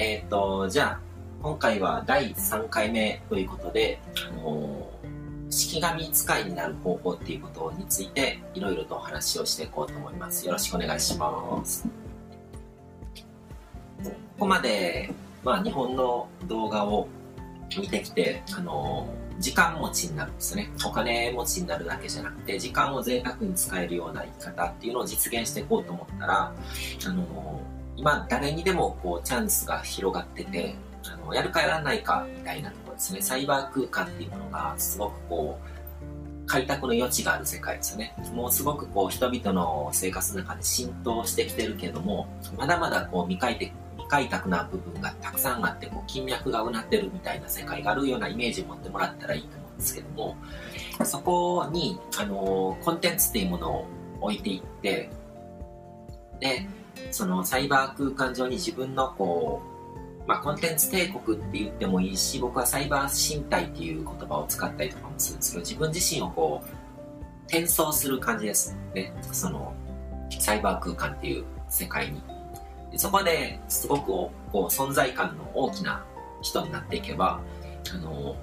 えっ、と、じゃあ、今回は第3回目ということで、あの、式紙使いになる方法っていうことについて、いろいろとお話をしていこうと思います。よろしくお願いします。ここまで、まあ、日本の動画を見てきて、あの、時間持ちになるんですね。お金持ちになるだけじゃなくて、時間を贅沢に使えるような生き方っていうのを実現していこうと思ったら、あの、今誰にでもこうチャンスが広がってて、あのやるかやらないかみたいなところですね。サイバー空間っていうものがすごくこう、開拓の余地がある世界ですよね。もうすごくこう人々の生活の中で浸透してきてるけども、まだまだこう未開て未開拓な部分がたくさんあって、こう金脈がうなってるみたいな世界があるようなイメージを持ってもらったらいいと思うんですけども、そこに、あの、コンテンツっていうものを置いていって、で、そのサイバー空間上に自分のこう、まあ、コンテンツ帝国って言ってもいいし、僕はサイバー身体っていう言葉を使ったりとかもするんですけど、自分自身をこう、転送する感じですね。その、サイバー空間っていう世界に。そこですごくこう存在感の大きな人になっていけば、あの、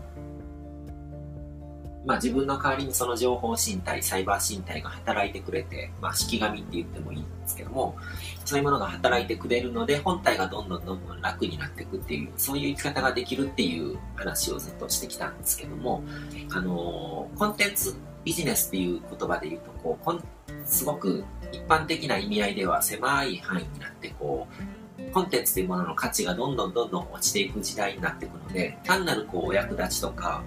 まあ、自分の代わりにその情報身体、サイバー身体が働いてくれて、まあ、式紙って言ってもいいんですけども、そういうものが働いてくれるので、本体がどんどんどんどん楽になっていくっていう、そういう生き方ができるっていう話をずっとしてきたんですけども、あのー、コンテンツビジネスっていう言葉で言うと、こう、すごく一般的な意味合いでは狭い範囲になって、こう、コンテンツというものの価値がどんどんどんどん落ちていく時代になっていくので、単なるこう、お役立ちとか、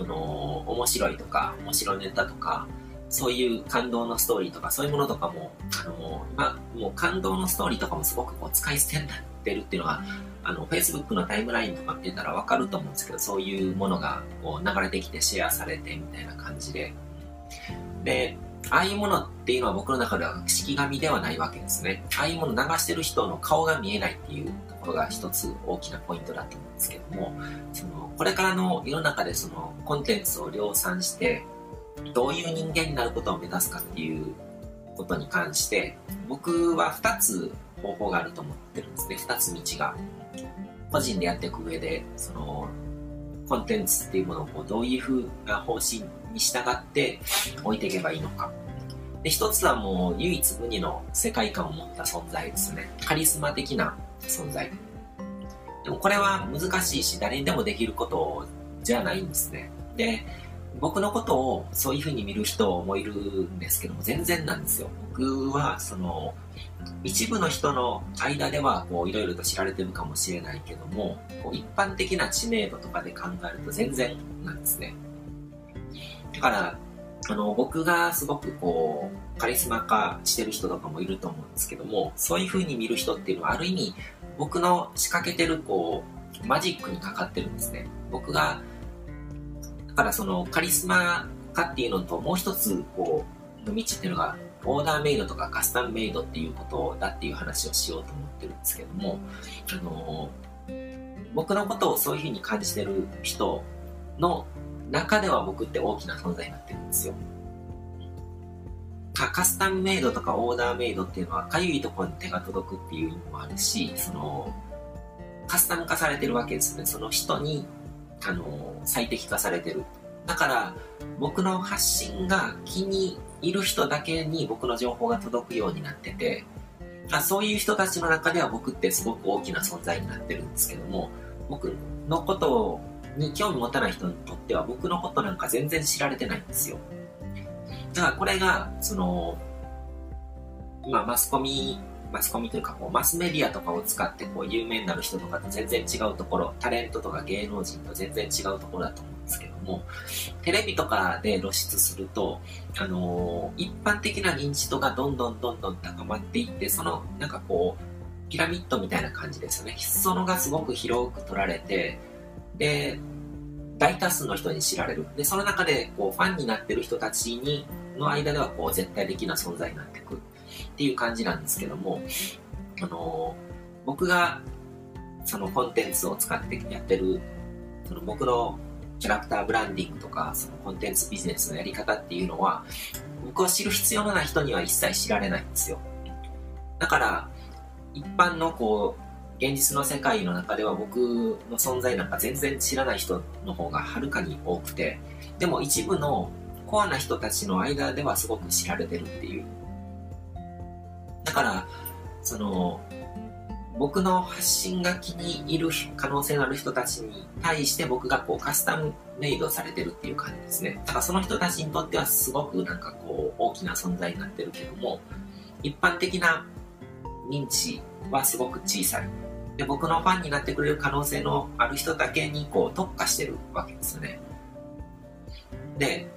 あの面白いとか、面白いネタとか、そういう感動のストーリーとか、そういうものとかも、あのまあもう感動のストーリーとかもすごくこう使い捨てになってるっていうのは、あの、Facebook のタイムラインとか見てたらわかると思うんですけど、そういうものがこう流れてきてシェアされてみたいな感じで。で、ああいうものっていうのは僕の中では式紙ではないわけですね。ああいうもの流してる人の顔が見えないっていうころが一つ大きなポイントだと思うんですけども、そのこれからの世の中でそのコンテンツを量産して、どういう人間になることを目指すかっていうことに関して、僕は2つ方法があると思ってるんですね。2つ道が。個人でやっていく上で、その、コンテンツっていうものをこうどういう風な方針に従って置いていけばいいのか。で、一つはもう唯一無二の世界観を持った存在ですね。カリスマ的な存在。でもこれは難しいし、誰にでもできることじゃないんですね。で、僕のことをそういう風に見る人もいるんですけども、全然なんですよ。僕は、その、一部の人の間では、こう、いろいろと知られてるかもしれないけども、こう一般的な知名度とかで考えると全然なんですね。だから、あの、僕がすごくこう、カリスマ化してる人とかもいると思うんですけども、そういう風に見る人っていうのはある意味、僕の仕掛けてるこう、マジックにかかってるんですね。僕が、だからそのカリスマ化っていうのともう一つこう、の道っていうのが、オーダーメイドとかカスタムメイドっていうことだっていう話をしようと思ってるんですけども、あの、僕のことをそういう風に感じてる人の中では僕って大きな存在になってるんですよ。カスタムメイドとかオーダーメイドっていうのはかゆいところに手が届くっていう意味もあるし、その、カスタム化されてるわけですね。その人に、あの、最適化されてる。だから、僕の発信が気に入る人だけに僕の情報が届くようになってて、あそういう人たちの中では僕ってすごく大きな存在になってるんですけども、僕のことをに興味持たない人にとっては僕のことなんか全然知られてないんですよ。だからこれが、その、今マスコミ、マスコミというかこうマスメディアとかを使ってこう有名になる人とかと全然違うところ、タレントとか芸能人と全然違うところだと思うんですけども、テレビとかで露出すると、あのー、一般的な認知度がどんどんどんどん高まっていって、その、なんかこう、ピラミッドみたいな感じですよね。裾野がすごく広く取られて、で、大多数の人に知られる。で、その中で、こう、ファンになってる人たちに、の間では、こう、絶対的な存在になっていくっていう感じなんですけども、あのー、僕が、そのコンテンツを使ってやってる、その僕のキャラクターブランディングとか、そのコンテンツビジネスのやり方っていうのは、僕は知る必要のない人には一切知られないんですよ。だから、一般のこう、現実の世界の中では僕の存在なんか全然知らない人の方がはるかに多くて、でも一部のコアな人たちの間ではすごく知られてるっていう。だから、その、僕の発信が気に入る可能性のある人たちに対して僕がこうカスタムメイドされてるっていう感じですね。だからその人たちにとってはすごくなんかこう大きな存在になってるけども、一般的な認知はすごく小さい。で、僕のファンになってくれる可能性のある人だけにこう特化してるわけですよね。で、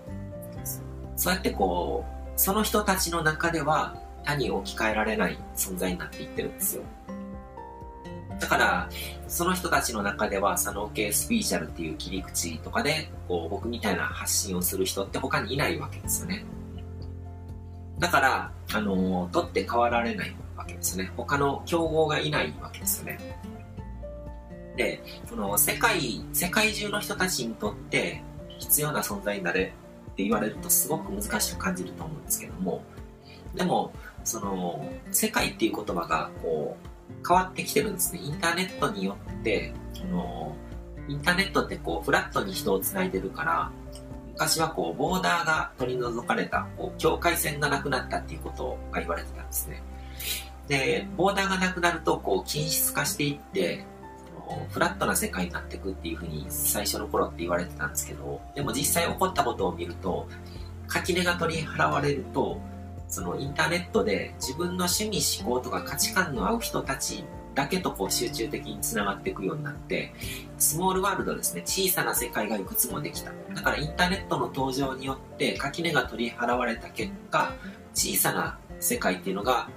そうやってこう、その人たちの中では他に置き換えられない存在になっていってるんですよ。だから、その人たちの中では、佐野系スピーチャルっていう切り口とかで、こう、僕みたいな発信をする人って他にいないわけですよね。だから、あの、取って変わられないわけですね。他の競合がいないわけですよね。で、その、世界、世界中の人たちにとって必要な存在になれって言われるとすごく難しく感じると思うんですけども、でも、その、世界っていう言葉が、こう、変わってきてるんですね。インターネットによって、あのインターネットってこう、フラットに人を繋いでるから、昔はこう、ボーダーが取り除かれた、こう、境界線がなくなったっていうことが言われてたんですね。で、ボーダーがなくなると、こう、均質化していって、フラットな世界になっていくっていうふうに最初の頃って言われてたんですけど、でも実際起こったことを見ると、垣根が取り払われると、そのインターネットで自分の趣味思考とか価値観の合う人たちだけとこう集中的につながっていくようになって、スモールワールドですね、小さな世界がいくつもできた。だからインターネットの登場によって垣根が取り払われた結果、小さな世界っていうのが、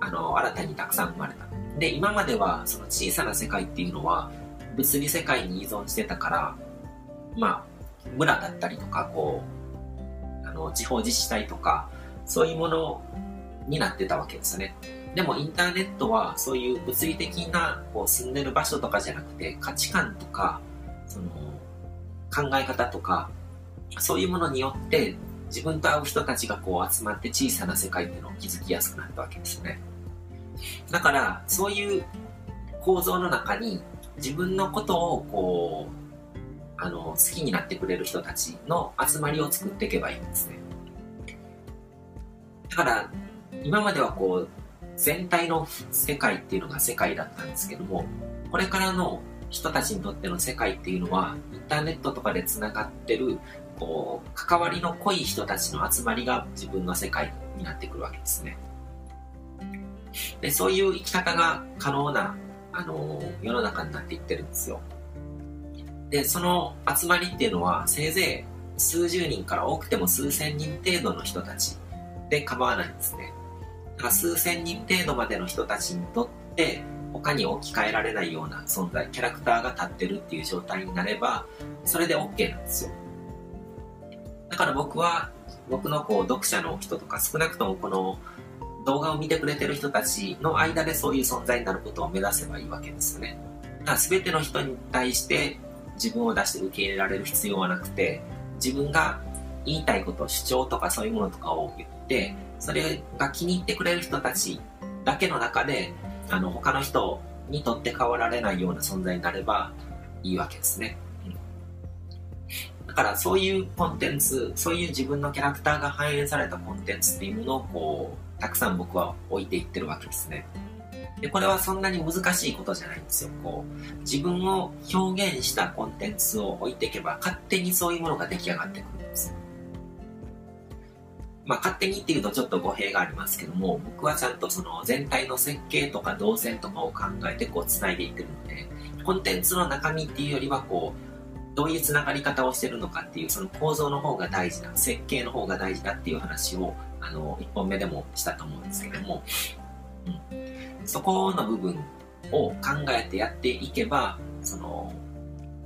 あの、新たにたくさん生まれた。で、今まではその小さな世界っていうのは、物理世界に依存してたから、まあ、村だったりとか、こう、あの、地方自治体とか、そういうものになってたわけですよね。でもインターネットはそういう物理的なこう住んでる場所とかじゃなくて価値観とかその考え方とかそういうものによって自分と会う人たちがこう集まって小さな世界っていうのを築きやすくなったわけですよね。だからそういう構造の中に自分のことをこうあの好きになってくれる人たちの集まりを作っていけばいいんですね。だから、今まではこう、全体の世界っていうのが世界だったんですけども、これからの人たちにとっての世界っていうのは、インターネットとかで繋がってる、こう、関わりの濃い人たちの集まりが自分の世界になってくるわけですね。で、そういう生き方が可能な、あの、世の中になっていってるんですよ。で、その集まりっていうのは、せいぜい数十人から多くても数千人程度の人たちで構わないんですね。だから数千人程度までの人たちにとって他に置き換えられないような存在、キャラクターが立ってるっていう状態になれば、それで OK なんですよ。だから僕は、僕のこう読者の人とか少なくともこの動画を見てくれてる人たちの間でそういう存在になることを目指せばいいわけですよね。だから全ての人に対して自分を出して受け入れられる必要はなくて、自分が言いたいこと、主張とかそういうものとかを言って、それが気に入ってくれる人たちだけの中で、あの、他の人にとって変わられないような存在になればいいわけですね。だからそういうコンテンツ、そういう自分のキャラクターが反映されたコンテンツっていうものをこう、たくさん僕は置いていってるわけですね。で、これはそんなに難しいことじゃないんですよ。こう、自分を表現したコンテンツを置いていけば、勝手にそういうものが出来上がってくるんですよ。まあ、勝手にっていうとちょっと語弊がありますけども、僕はちゃんとその全体の設計とか動線とかを考えてこう繋いでいってるので、コンテンツの中身っていうよりはこう、どういう繋がり方をしてるのかっていうその構造の方が大事な、設計の方が大事だっていう話を、あの、1本目でもしたと思うんですけども、うん、そこの部分を考えてやっていけば、その、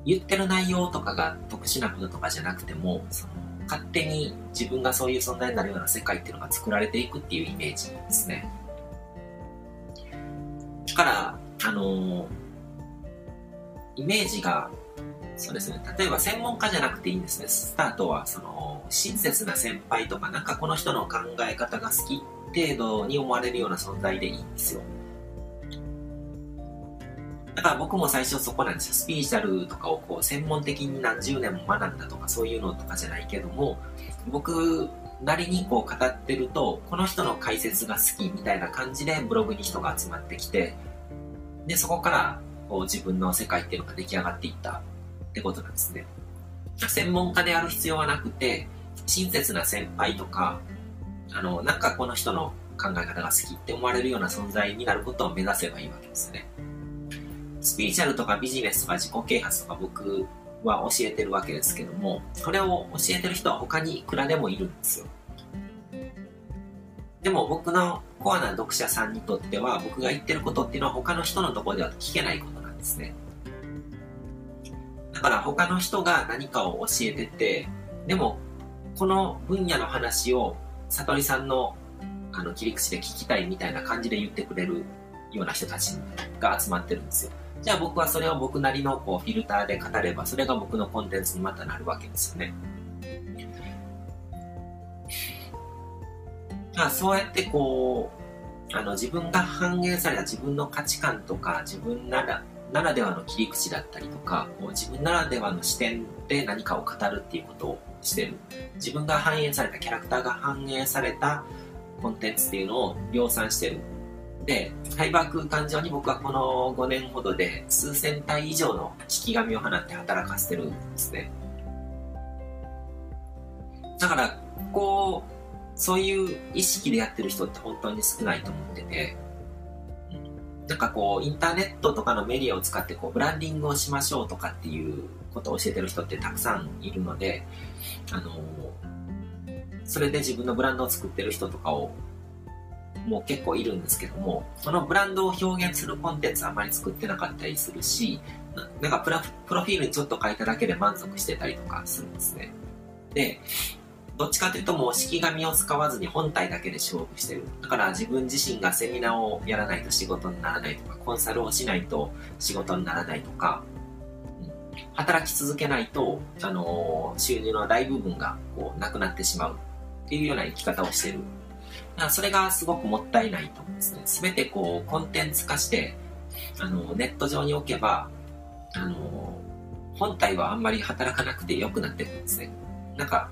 言ってる内容とかが特殊なこととかじゃなくても、その勝手に自分がそういう存在になるような世界っていうのが作られていくっていうイメージですね。だから、あの、イメージが、そうですね、例えば専門家じゃなくていいんですね。スタートは、その、親切な先輩とか、なんかこの人の考え方が好き程度に思われるような存在でいいんですよ。だから僕も最初そこなんですよ。スピーチャルとかをこう専門的に何十年も学んだとかそういうのとかじゃないけども、僕なりにこう語ってると、この人の解説が好きみたいな感じでブログに人が集まってきて、で、そこからこう自分の世界っていうのが出来上がっていったってことなんですね。専門家である必要はなくて、親切な先輩とか、あの、なんかこの人の考え方が好きって思われるような存在になることを目指せばいいわけですね。スピリチュアルとかビジネスとか自己啓発とか僕は教えてるわけですけども、これを教えてる人は他にいくらでもいるんですよ。でも僕のコアな読者さんにとっては僕が言ってることっていうのは他の人のところでは聞けないことなんですね。だから他の人が何かを教えてて、でもこの分野の話を悟りさんのあの切り口で聞きたいみたいな感じで言ってくれるような人たちが集まってるんですよ。じゃあ僕はそれを僕なりのこうフィルターで語れば、それが僕のコンテンツにまたなるわけですよね。まあ、そうやってこう、あの自分が反映された自分の価値観とか、自分ならならではの切り口だったりとか、こう自分ならではの視点で何かを語るっていうことをしてる。自分が反映された、キャラクターが反映されたコンテンツっていうのを量産してる。で、ハイバー空間上に僕はこの5年ほどで数千体以上の式紙を放って働かせてるんですね。だから、こう、そういう意識でやってる人って本当に少ないと思ってて、なんかこう、インターネットとかのメディアを使ってこう、ブランディングをしましょうとかっていうことを教えてる人ってたくさんいるので、あの、それで自分のブランドを作ってる人とかを、もう結構いるんですけども、そのブランドを表現するコンテンツあまり作ってなかったりするし、なんかプロフィールにちょっと書いただけで満足してたりとかするんですね。で、どっちかというともう式紙を使わずに本体だけで勝負してる。だから自分自身がセミナーをやらないと仕事にならないとか、コンサルをしないと仕事にならないとか、働き続けないと、あのー、収入の大部分がこうなくなってしまうっていうような生き方をしてる。だからそれがすごくもったいないと思うんですね。すべてこうコンテンツ化して、あのネット上に置けば、あのー、本体はあんまり働かなくて良くなってるんですね。なんか、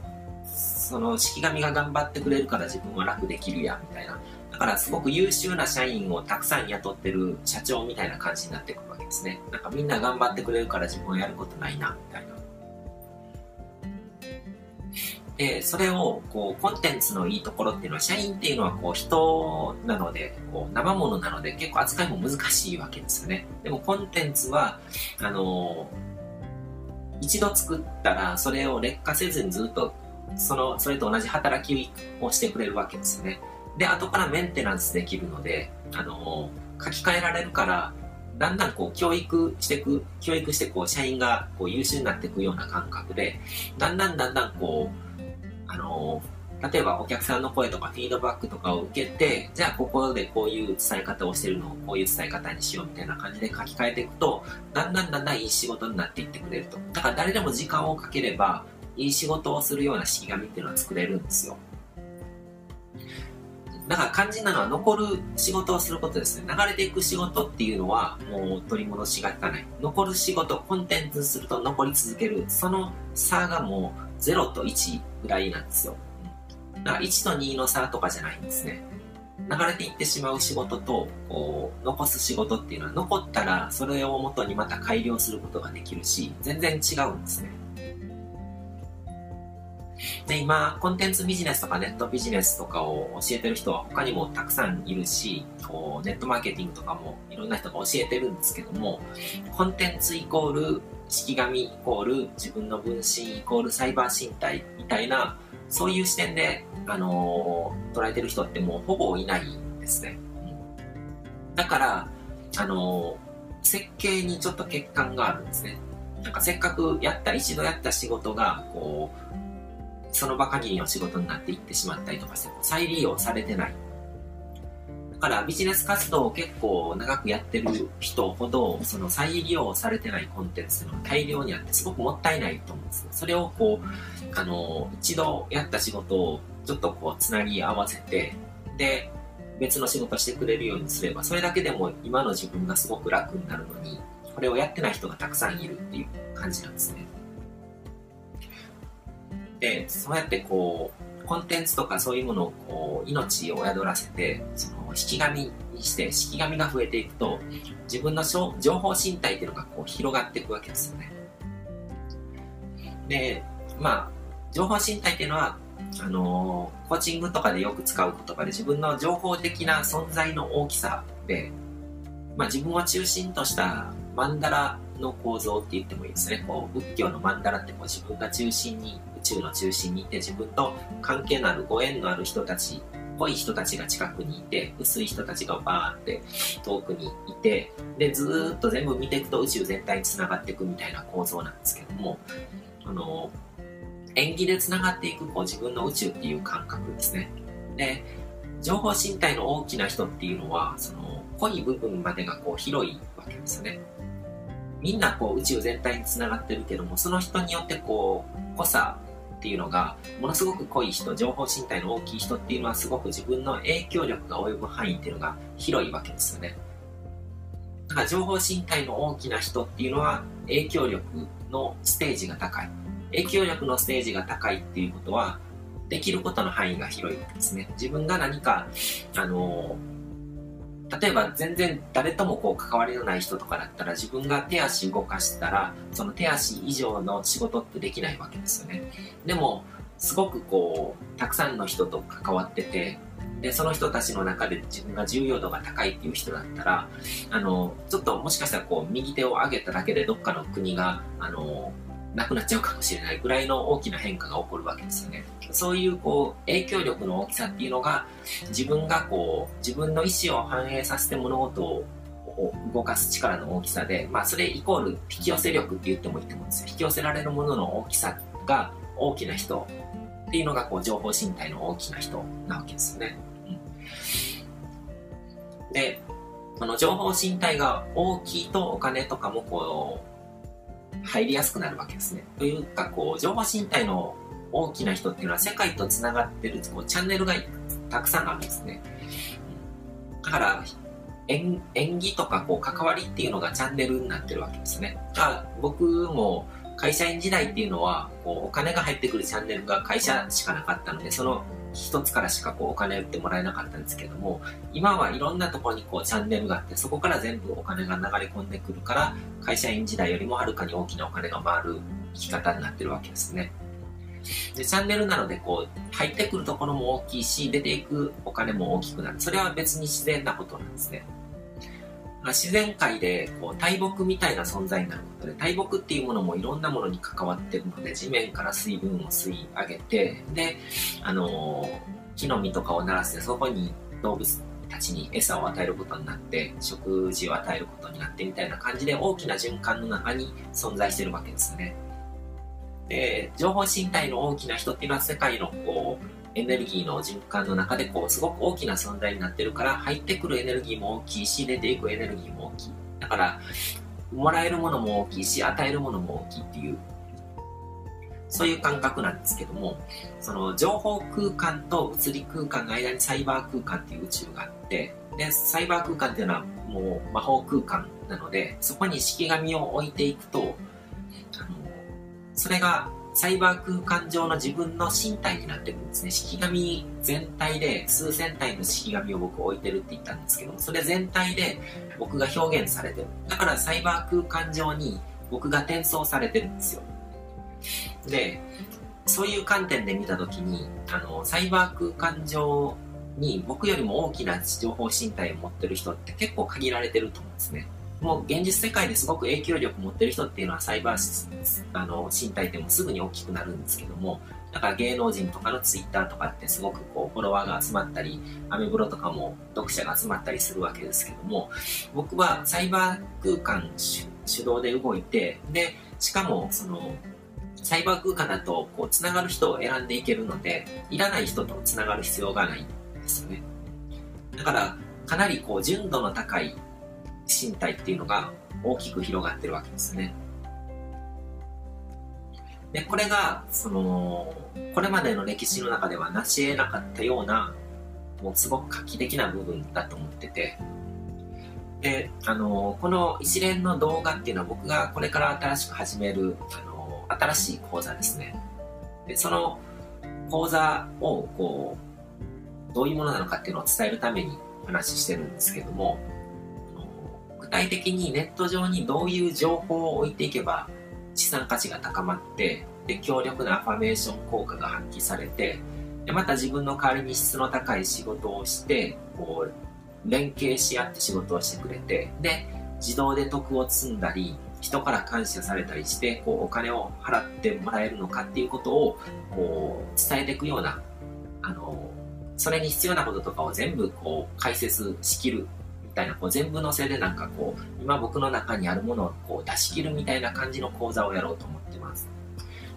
その式紙が頑張ってくれるから自分は楽できるや、みたいな。だからすごく優秀な社員をたくさん雇ってる社長みたいな感じになってくるわけですね。なんかみんな頑張ってくれるから自分はやることないな、みたいな。で、それを、こう、コンテンツのいいところっていうのは、社員っていうのは、こう、人なので、こう、生物なので、結構扱いも難しいわけですよね。でも、コンテンツは、あの一度作ったら、それを劣化せずにずっとその、それと同じ働きをしてくれるわけですよね。で、後からメンテナンスできるので、あの書き換えられるから、だんだんこう教育していく、教育してこう社員がこう優秀になっていくような感覚で、だんだんだんだんこう、あの例えばお客さんの声とかフィードバックとかを受けて、じゃあここでこういう伝え方をしてるのをこういう伝え方にしようみたいな感じで書き換えていくと、だんだんだんだんいい仕事になっていってくれると。だから誰でも時間をかければ、いい仕事をするような式紙っていうのは作れるんですよ。だから肝心なのは残る仕事をすることですね。流れていく仕事っていうのはもう取り戻しがつかない。残る仕事、コンテンツすると残り続ける。その差がもう0と1ぐらいなんですよ。だから1と2の差とかじゃないんですね。流れていってしまう仕事とこう残す仕事っていうのは残ったらそれをもとにまた改良することができるし全然違うんですね。で、今、コンテンツビジネスとかネットビジネスとかを教えてる人は他にもたくさんいるし、こうネットマーケティングとかもいろんな人が教えてるんですけども、コンテンツイコール式紙イコール自分の分身イコールサイバー身体みたいな、そういう視点で、あのー、捉えてる人ってもうほぼいないんですね。だから、あのー、設計にちょっと欠陥があるんですね。なんかせっかくやった、一度やった仕事が、こう、その場限りの仕事になっていってしまったりとかして再利用されてない。だからビジネス活動を結構長くやってる人ほど、その再利用されてないコンテンツの大量にあってすごくもったいないと思うんですよ。それをこう、あの、一度やった仕事をちょっとこうつなぎ合わせて、で、別の仕事してくれるようにすれば、それだけでも今の自分がすごく楽になるのに、これをやってない人がたくさんいるっていう感じなんですね。で、そうやってこう、コンテンツとかそういうものをこう、命を宿らせて、その、引き紙にして、引き紙が増えていくと、自分の情報身体っていうのがこう、広がっていくわけですよね。で、まあ、情報身体っていうのは、あの、コーチングとかでよく使う言葉で自分の情報的な存在の大きさで、まあ、自分を中心としたマンダラの構造って言ってもいいですね。こう仏教のマンダラってこう自分が中心に、宇宙の中心にいて自分と関係のあるご縁のある人たち、濃い人たちが近くにいて、薄い人たちがバーって遠くにいて、で、ずっと全部見ていくと宇宙全体に繋がっていくみたいな構造なんですけども、あの、縁起で繋がっていくこう自分の宇宙っていう感覚ですね。で、情報身体の大きな人っていうのは、その濃い部分までがこう広いわけですよね。みんなこう宇宙全体に繋がってるけども、その人によってこう、濃さっていうのが、ものすごく濃い人、情報身体の大きい人っていうのはすごく自分の影響力が及ぶ範囲っていうのが広いわけですよね。だから情報身体の大きな人っていうのは影響力のステージが高い。影響力のステージが高いっていうことは、できることの範囲が広いわけですね。自分が何か、あの、例えば全然誰ともこう関わりのない人とかだったら自分が手足動かしたらその手足以上の仕事ってできないわけですよね。でもすごくこうたくさんの人と関わっててでその人たちの中で自分が重要度が高いっていう人だったらあのちょっともしかしたらこう右手を上げただけでどっかの国があのなくなっちゃうかもしれないぐらいの大きな変化が起こるわけですよね。そういうこう影響力の大きさっていうのが自分がこう自分の意思を反映させて物事を動かす力の大きさで、まあそれイコール引き寄せ力って言ってもいいと思うんですよ。引き寄せられるものの大きさが大きな人っていうのがこう情報身体の大きな人なわけですよね。で、この情報身体が大きいとお金とかもこう入りやすくなるわけですね。というか、こう、情報身体の大きな人っていうのは世界と繋がってるこうチャンネルがたくさんあるんですね。だから、演技とかこう関わりっていうのがチャンネルになってるわけですね。だから僕も会社員時代っていうのはこうお金が入ってくるチャンネルが会社しかなかったのでその一つからしかこうお金売ってもらえなかったんですけども、今はいろんなところにこうチャンネルがあって、そこから全部お金が流れ込んでくるから、会社員時代よりもはるかに大きなお金が回る生き方になってるわけですね。で、チャンネルなのでこう、入ってくるところも大きいし、出ていくお金も大きくなる。それは別に自然なことなんですね。ま自然界でこう大木みたいな存在になることで大木っていうものもいろんなものに関わってるので地面から水分を吸い上げてで、あのー、木の実とかを鳴らしてそこに動物たちに餌を与えることになって食事を与えることになってみたいな感じで大きな循環の中に存在してるわけですね。で情報身体の大きな人っていうのは世界のこうエネルギーの循環の中でこうすごく大きな存在になってるから入ってくるエネルギーも大きいし出ていくエネルギーも大きい。だからもらえるものも大きいし与えるものも大きいっていうそういう感覚なんですけどもその情報空間と物理空間の間にサイバー空間っていう宇宙があってでサイバー空間っていうのはもう魔法空間なのでそこに式紙を置いていくとあのそれがサイバー空間上の自分の身体になってるんですね。式紙全体で数千体の式紙を僕置いてるって言ったんですけども、それ全体で僕が表現されてる。だからサイバー空間上に僕が転送されてるんですよ。で、そういう観点で見たときに、あの、サイバー空間上に僕よりも大きな情報身体を持ってる人って結構限られてると思うんですね。もう現実世界ですごく影響力持ってる人っていうのはサイバーあの身体でもすぐに大きくなるんですけどもだから芸能人とかのツイッターとかってすごくこうフォロワーが集まったりアメブロとかも読者が集まったりするわけですけども僕はサイバー空間主導で動いてでしかもそのサイバー空間だとこうつながる人を選んでいけるのでいらない人とつながる必要がないんですよね。だからかなりこう純度の高い身体っていうのが大きく広がってるわけですね。で、これが、その、これまでの歴史の中では成し得なかったような、もうすごく画期的な部分だと思ってて、で、あの、この一連の動画っていうのは僕がこれから新しく始める、あの、新しい講座ですね。で、その講座を、こう、どういうものなのかっていうのを伝えるために話してるんですけども、体的にネット上にどういう情報を置いていけば資産価値が高まって、で、強力なアファメーション効果が発揮されて、で、また自分の代わりに質の高い仕事をして、こう、連携し合って仕事をしてくれて、で、自動で得を積んだり、人から感謝されたりして、こう、お金を払ってもらえるのかっていうことを、こう、伝えていくような、あの、それに必要なこととかを全部、こう、解説しきるみたいな、こう、全部のせでなんかこう、今僕の中にあるものをこう出し切るみたいな感じの講座をやろうと思ってます。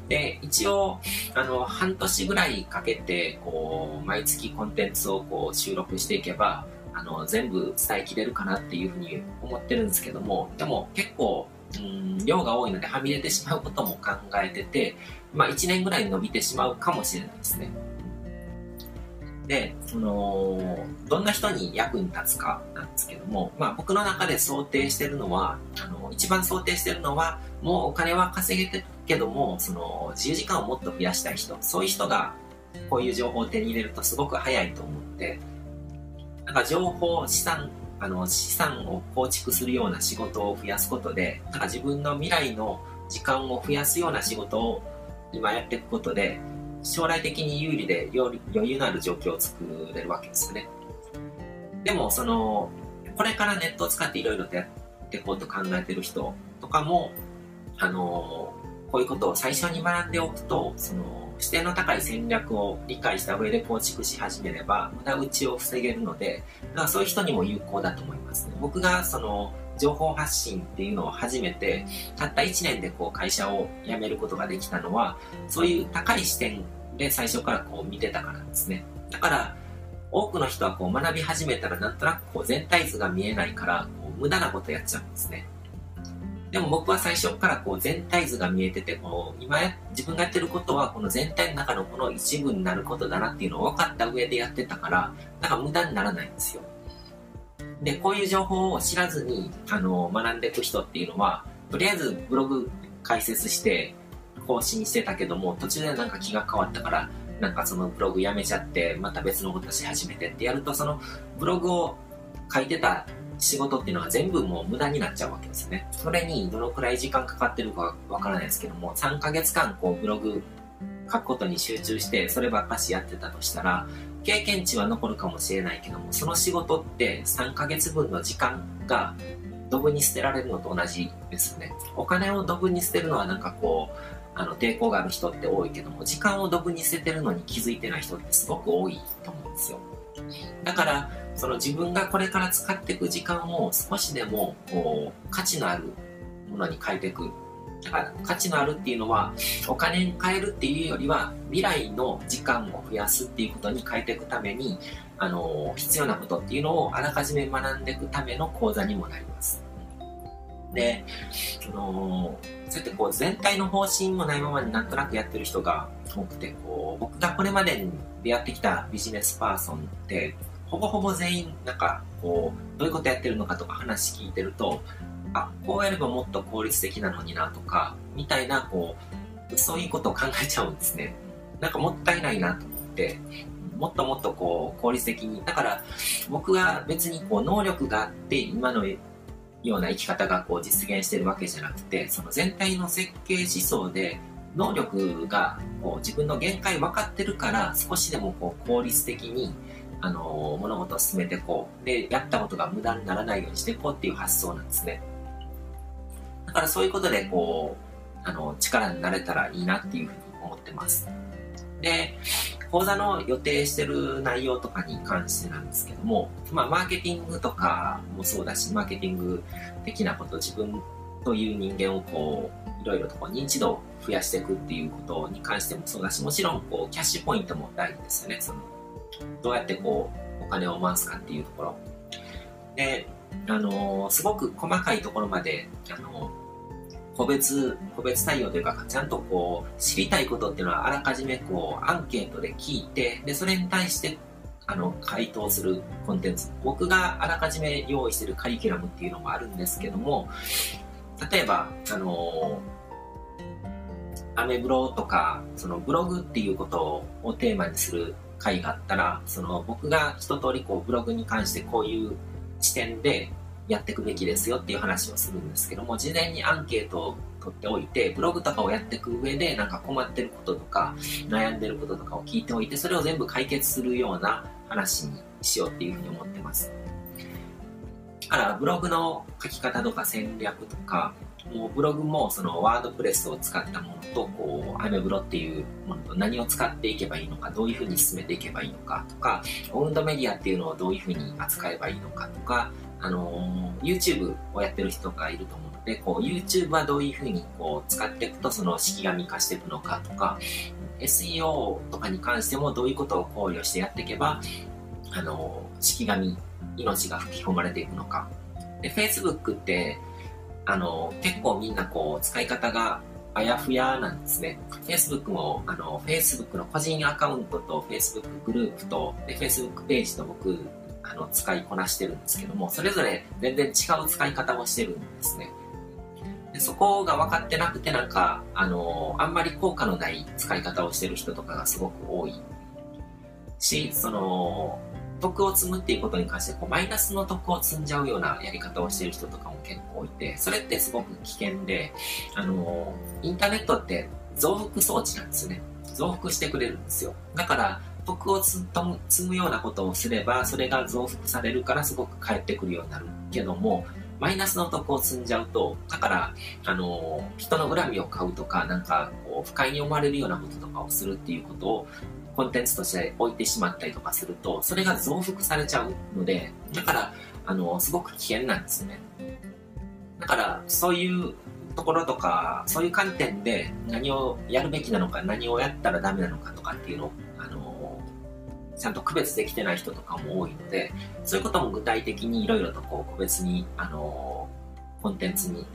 で、一応、あの、半年ぐらいかけて、こう、毎月コンテンツをこう収録していけば、あの、全部伝えきれるかなっていうふうに思ってるんですけども、でも結構、うん、量が多いのではみ出てしまうことも考えてて、まあ1年ぐらい伸びてしまうかもしれないですね。で、その、どんな人に役に立つかなんですけども、まあ僕の中で想定してるのは、あの、一番想定してるのは、もうお金は稼げてるけども、その、自由時間をもっと増やしたい人、そういう人が、こういう情報を手に入れるとすごく早いと思って、なんか情報、資産、あの、資産を構築するような仕事を増やすことで、なんか自分の未来の時間を増やすような仕事を今やっていくことで、将来的に有利で余裕のある状況を作れるわけですよね。でも、その、これからネットを使っていろいろとやっていこうと考えてる人とかも、あの、こういうことを最初に学んでおくと、その、視点の高い戦略を理解した上で構築し始めれば、無駄打ちを防げるので、だからそういう人にも有効だと思いますね。僕がその、情報発信っていうのを始めて、たった1年でこう会社を辞めることができたのは、そういう高い視点で最初からこう見てたからですね。だから、多くの人はこう学び始めたらなんとなくこう全体図が見えないから、こう無駄なことやっちゃうんですね。でも僕は最初からこう全体図が見えてて、この今や自分がやってることはこの全体の中のこの一部になることだなっていうのを分かった上でやってたから、なんか無駄にならないんですよ。で、こういう情報を知らずに、あの、学んでいく人っていうのは、とりあえずブログ解説して更新してたけども、途中でなんか気が変わったから、なんかそのブログやめちゃって、また別のことし始めてってやると、そのブログを書いてた仕事っていうのは全部もう無駄になっちゃうわけですね。それにどのくらい時間かかってるかわからないですけども、3ヶ月間こうブログ書くことに集中してそればっかしやってたとしたら、経験値は残るかもしれないけども、その仕事って3ヶ月分の時間がドブに捨てられるのと同じですね。お金をドブに捨てるのはなんかこう、あの抵抗がある人って多いけども、時間をドブに捨ててるのに気づいてない人ってすごく多いと思うんですよ。だから、その自分がこれから使っていく時間を少しでもこう価値のあるものに変えていく。価値のあるっていうのはお金に変えるっていうよりは未来の時間を増やすっていうことに変えていくためにあの必要なことっていうのをあらかじめ学んでいくための講座にもなります。で、あのそうやってこう全体の方針もないままになんとなくやってる人が多くてこう僕がこれまでに出会ってきたビジネスパーソンってほぼほぼ全員なんかこうどういうことやってるのかとか話聞いてるとあこうやればもっと効率的なのになとかみたいなこうそういうことを考えちゃうんですね。なんかもったいないなと思ってもっともっとこう効率的にだから僕は別にこう能力があって今のような生き方がこう実現してるわけじゃなくてその全体の設計思想で能力がこう自分の限界分かってるから少しでもこう効率的にあの物事を進めてこうでやったことが無駄にならないようにしていこうっていう発想なんですね。だからそういうことでこうあの力になれたらいいなっていうふうに思ってますで講座の予定してる内容とかに関してなんですけども、まあ、マーケティングとかもそうだしマーケティング的なこと自分という人間をこういろいろとこう認知度を増やしていくっていうことに関してもそうだしもちろんこうキャッシュポイントも大事ですよねそのどうやってこう、お金を回すかっていうところ。で、あのー、すごく細かいところまで、あのー、個別、個別対応というか、ちゃんとこう、知りたいことっていうのはあらかじめこう、アンケートで聞いて、で、それに対して、あの、回答するコンテンツ。僕があらかじめ用意してるカリキュラムっていうのもあるんですけども、例えば、あのアメブロとか、そのブログっていうことをテーマにする回があったら、その僕が一通りこうブログに関してこういう視点でやっていくべきですよっていう話をするんですけども、事前にアンケートを取っておいて、ブログとかをやっていく上で、なんか困ってることとか、悩んでることとかを聞いておいて、それを全部解決するような話にしようっていうふうに思ってます。だから、ブログの書き方とか戦略とか、もうブログもそのワードプレスを使ったものと、こう、アメブロっていうものと何を使っていけばいいのか、どういうふうに進めていけばいいのかとか、オウンドメディアっていうのをどういうふうに扱えばいいのかとか、あの YouTube をやってる人がいると思うので、こう、YouTube はどういうふうにこう使っていくとその式紙化していくのかとか、SEO とかに関してもどういうことを考慮してやっていけば、あの式紙、命が吹き込まれていくのか。で、Facebook って、あの、結構みんなこう、使い方があやふやなんですね。Facebook も、あの、Facebook の個人アカウントと Facebook グループと、で、Facebook ページと僕、あの、使いこなしてるんですけども、それぞれ全然違う使い方をしてるんですね。でそこが分かってなくて、なんか、あの、あんまり効果のない使い方をしてる人とかがすごく多いし、その、得を積むっていうことに関してこうマイナスの得を積んじゃうようなやり方をしてる人とかも結構いてそれってすごく危険であのインターネットって増幅装置なんですね。増幅してくれるんですよ。だから得を積むようなことをすればそれが増幅されるからすごく返ってくるようになるけどもマイナスの得を積んじゃうとだからあの人の恨みを買うとかなんかこう不快に思われるようなこととかをするっていうことをコンテンツとして置いてしまったりとかすると、それが増幅されちゃうので、だから、あの、すごく危険なんですね。だから、そういうところとか、そういう観点で何をやるべきなのか、何をやったらダメなのかとかっていうのを、あの、ちゃんと区別できてない人とかも多いので、そういうことも具体的にいろいろとこう個別に、あの、コンテンツに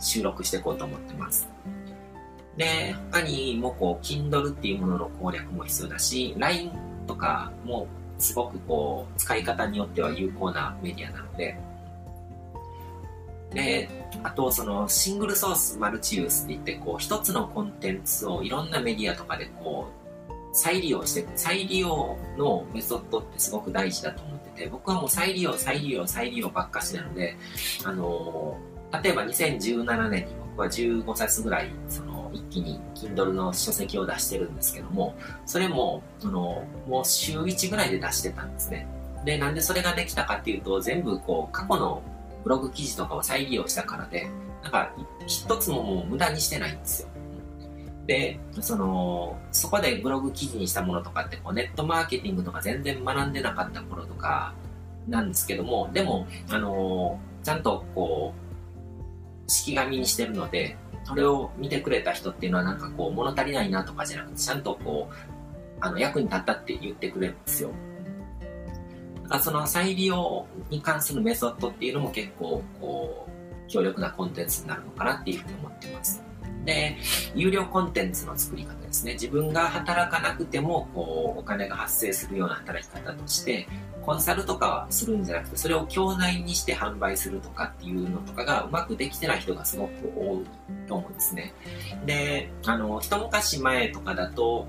収録していこうと思ってます。で、他にもこう、Kindle っていうものの攻略も必要だし、LINE とかもすごくこう、使い方によっては有効なメディアなので、で、あとそのシングルソースマルチユースって言って、こう、一つのコンテンツをいろんなメディアとかでこう、再利用して、再利用のメソッドってすごく大事だと思ってて、僕はもう再利用、再利用、再利用ばっかしなので、あの例えば2017年に僕は15冊ぐらい、その、一気に Kindle の書籍を出してるんですけども、それも、あの、もう週1ぐらいで出してたんですね。で、なんでそれができたかっていうと、全部こう、過去のブログ記事とかを再利用したからで、なんか、一つももう無駄にしてないんですよ。で、その、そこでブログ記事にしたものとかって、こう、ネットマーケティングとか全然学んでなかった頃とか、なんですけども、でも、あのちゃんとこう、式紙にしてるので、それを見てくれた人っていうのはなんかこう物足りないなとかじゃなくてちゃんとこうあの役に立ったって言ってくれるんですよ。だからその再利用に関するメソッドっていうのも結構こう強力なコンテンツになるのかなっていうふうに思ってます。で有料コンテンツの作り方ですね自分が働かなくてもこうお金が発生するような働き方としてコンサルとかはするんじゃなくて、それを教材にして販売するとかっていうのとかがうまくできてない人がすごく多いと思うんですね。で、あの、一昔前とかだと、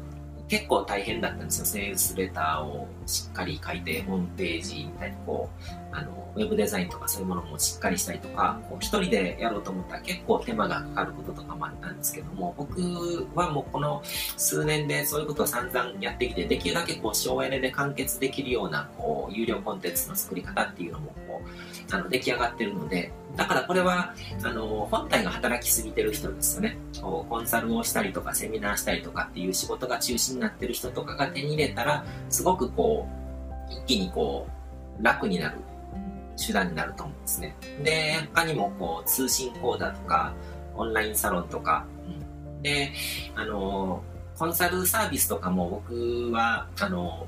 結構大変だったんですよ。セールスレターをしっかり書いて、ホームページみたいにこう、あの、ウェブデザインとかそういうものもしっかりしたりとか、こう一人でやろうと思ったら結構手間がかかることとかもあったんですけども、僕はもうこの数年でそういうことを散々やってきて、できるだけこう省エネで完結できるような、こう、有料コンテンツの作り方っていうのも、こう、あの、出来上がってるので、だからこれは、あの、本体が働きすぎてる人ですよね。こうコンサルをしたりとか、セミナーしたりとかっていう仕事が中心になってる人とかが手に入れたら、すごくこう、一気にこう、楽になる手段になると思うんですね。で、他にもこう、通信講座とか、オンラインサロンとか、うん、で、あの、コンサルサービスとかも僕は、あの、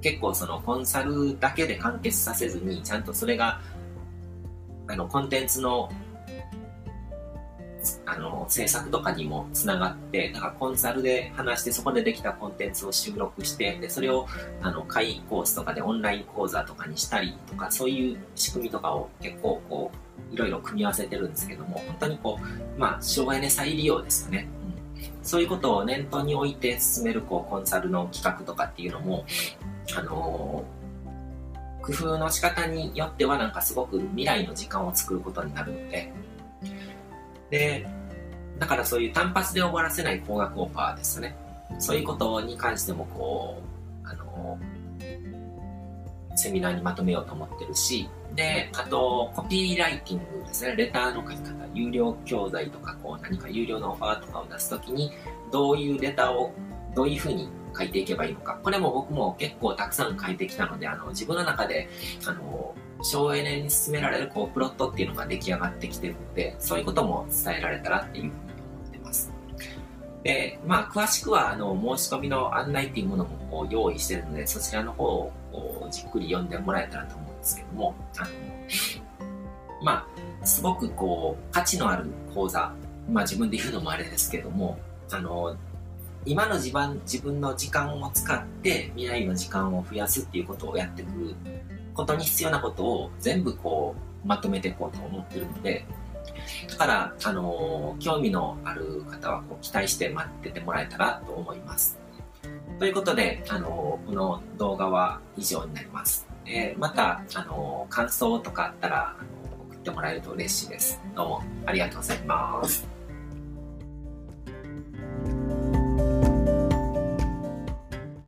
結構そのコンサルだけで完結させずに、ちゃんとそれが、あの、コンテンツのあの、制作とかにもつながって、だかコンサルで話してそこでできたコンテンツを収録して、で、それを、あの、会員コースとかでオンライン講座とかにしたりとか、そういう仕組みとかを結構こう、いろいろ組み合わせてるんですけども、本当にこう、まあ、省エネ再利用ですよね。うん、そういうことを念頭に置いて進める、こう、コンサルの企画とかっていうのも、あのー、工夫の仕方によってはなんかすごく未来の時間を作ることになるので、で、だからそういう単発で終わらせない高額オファーですね。そういうことに関してもこう、あの、セミナーにまとめようと思ってるし、で、あと、コピーライティングですね。レターの書き方、有料教材とか、こう、何か有料のオファーとかを出すときに、どういうレターを、どういうふうに書いていけばいいのか。これも僕も結構たくさん書いてきたので、あの、自分の中で、あの、省エネに進められるこうプロットっていうのが出来上がってきてるので、そういうことも伝えられたらっていうふうに思ってます。で、まあ、詳しくは、あの、申し込みの案内っていうものもこう用意してるので、そちらの方をじっくり読んでもらえたらと思うんですけども、あの、まあ、すごくこう、価値のある講座、まあ自分で言うのもあれですけども、あの、今の自分自分の時間を使って未来の時間を増やすっていうことをやっていくことに必要なことを全部こうまとめていこうと思ってるので、だから、あのー、興味のある方はこう期待して待っててもらえたらと思います。ということで、あのー、この動画は以上になります。えー、また、あの感想とかあったら、あの送ってもらえると嬉しいです。どうもありがとうございます。